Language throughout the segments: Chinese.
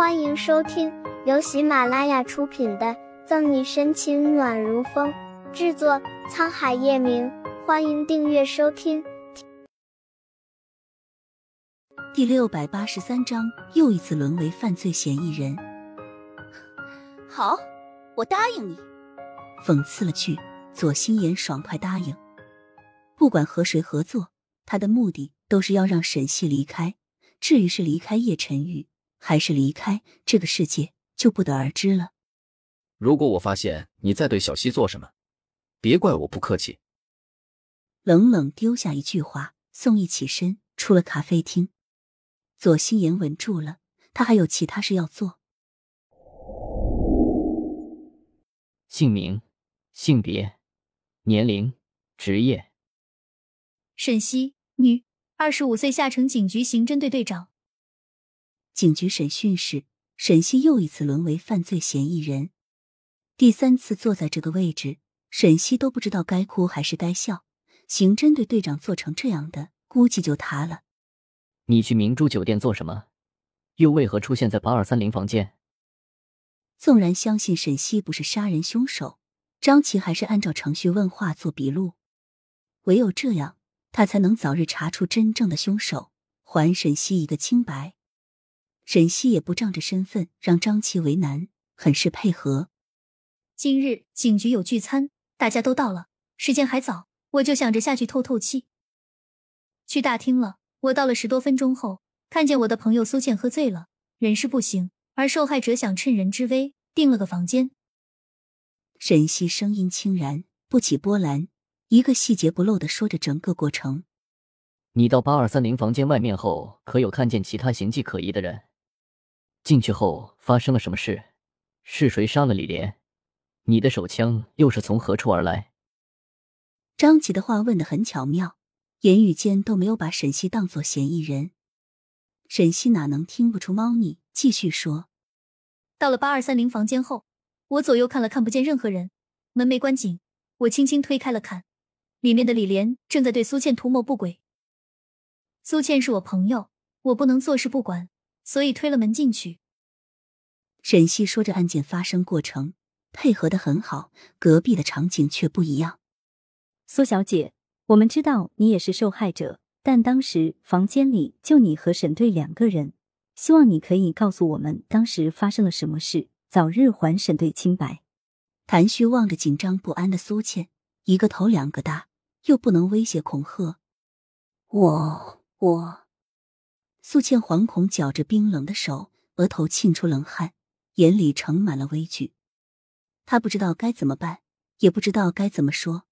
欢迎收听由喜马拉雅出品的《赠你深情暖如风》，制作沧海夜明。欢迎订阅收听。第六百八十三章，又一次沦为犯罪嫌疑人。好，我答应你。讽刺了句，左心言爽快答应。不管和谁合作，他的目的都是要让沈西离开。至于是离开叶晨玉。还是离开这个世界，就不得而知了。如果我发现你在对小西做什么，别怪我不客气。冷冷丢下一句话，宋毅起身出了咖啡厅。左心言稳住了，他还有其他事要做。姓名、性别、年龄、职业：沈西，女，二十五岁，下城警局刑侦队队长。警局审讯室，沈西又一次沦为犯罪嫌疑人。第三次坐在这个位置，沈西都不知道该哭还是该笑。刑侦队队长做成这样的，估计就他了。你去明珠酒店做什么？又为何出现在八二三零房间？纵然相信沈西不是杀人凶手，张琪还是按照程序问话做笔录。唯有这样，他才能早日查出真正的凶手，还沈西一个清白。沈西也不仗着身份让张琪为难，很是配合。今日警局有聚餐，大家都到了，时间还早，我就想着下去透透气。去大厅了。我到了十多分钟后，看见我的朋友苏倩喝醉了，人事不省，而受害者想趁人之危订了个房间。沈西声音轻然，不起波澜，一个细节不漏的说着整个过程。你到八二三零房间外面后，可有看见其他形迹可疑的人？进去后发生了什么事？是谁杀了李莲？你的手枪又是从何处而来？张琪的话问的很巧妙，言语间都没有把沈西当做嫌疑人。沈西哪能听不出猫腻？继续说：到了八二三零房间后，我左右看了看，不见任何人，门没关紧，我轻轻推开了看，里面的李莲正在对苏倩图谋不轨。苏倩是我朋友，我不能坐视不管。所以推了门进去。沈西说着案件发生过程，配合的很好。隔壁的场景却不一样。苏小姐，我们知道你也是受害者，但当时房间里就你和沈队两个人，希望你可以告诉我们当时发生了什么事，早日还沈队清白。谭旭望着紧张不安的苏倩，一个头两个大，又不能威胁恐吓。我我。素倩惶恐绞着冰冷的手，额头沁出冷汗，眼里盛满了畏惧。她不知道该怎么办，也不知道该怎么说。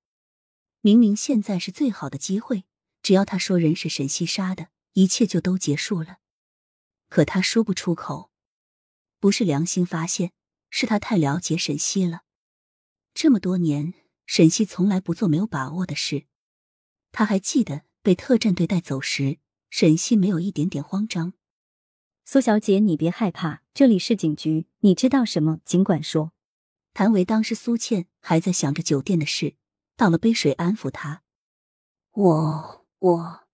明明现在是最好的机会，只要她说人是沈西杀的，一切就都结束了。可她说不出口，不是良心发现，是她太了解沈西了。这么多年，沈西从来不做没有把握的事。他还记得被特战队带走时。沈西没有一点点慌张。苏小姐，你别害怕，这里是警局，你知道什么尽管说。谭维当时苏倩还在想着酒店的事，倒了杯水安抚她。我我，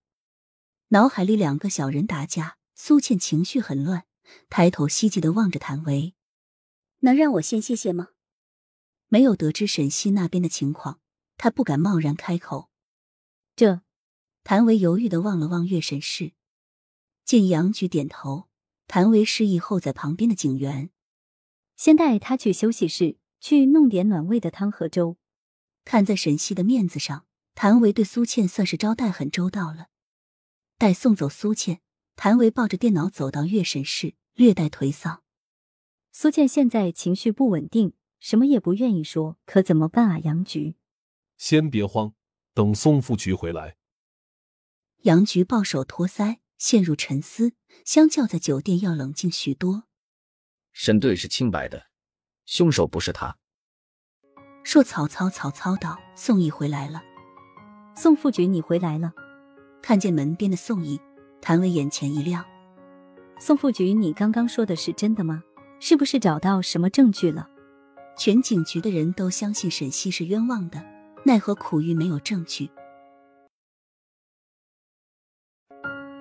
脑海里两个小人打架，苏倩情绪很乱，抬头希冀的望着谭维。能让我先谢谢吗？没有得知沈西那边的情况，他不敢贸然开口。这。谭维犹豫的望了望月神室，见杨局点头，谭维示意候在旁边的警员先带他去休息室，去弄点暖胃的汤和粥。看在沈西的面子上，谭维对苏倩算是招待很周到了。待送走苏倩，谭维抱着电脑走到月神室，略带颓丧。苏倩现在情绪不稳定，什么也不愿意说，可怎么办啊？杨局，先别慌，等宋副局回来。杨菊抱手托腮，陷入沉思。相较在酒店要冷静许多。沈队是清白的，凶手不是他。说曹操，曹操道：“宋义回来了。”宋副局，你回来了。看见门边的宋义，谭维眼前一亮。宋副局，你刚刚说的是真的吗？是不是找到什么证据了？全警局的人都相信沈西是冤枉的，奈何苦于没有证据。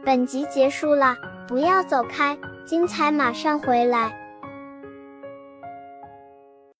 本集结束了，不要走开，精彩马上回来。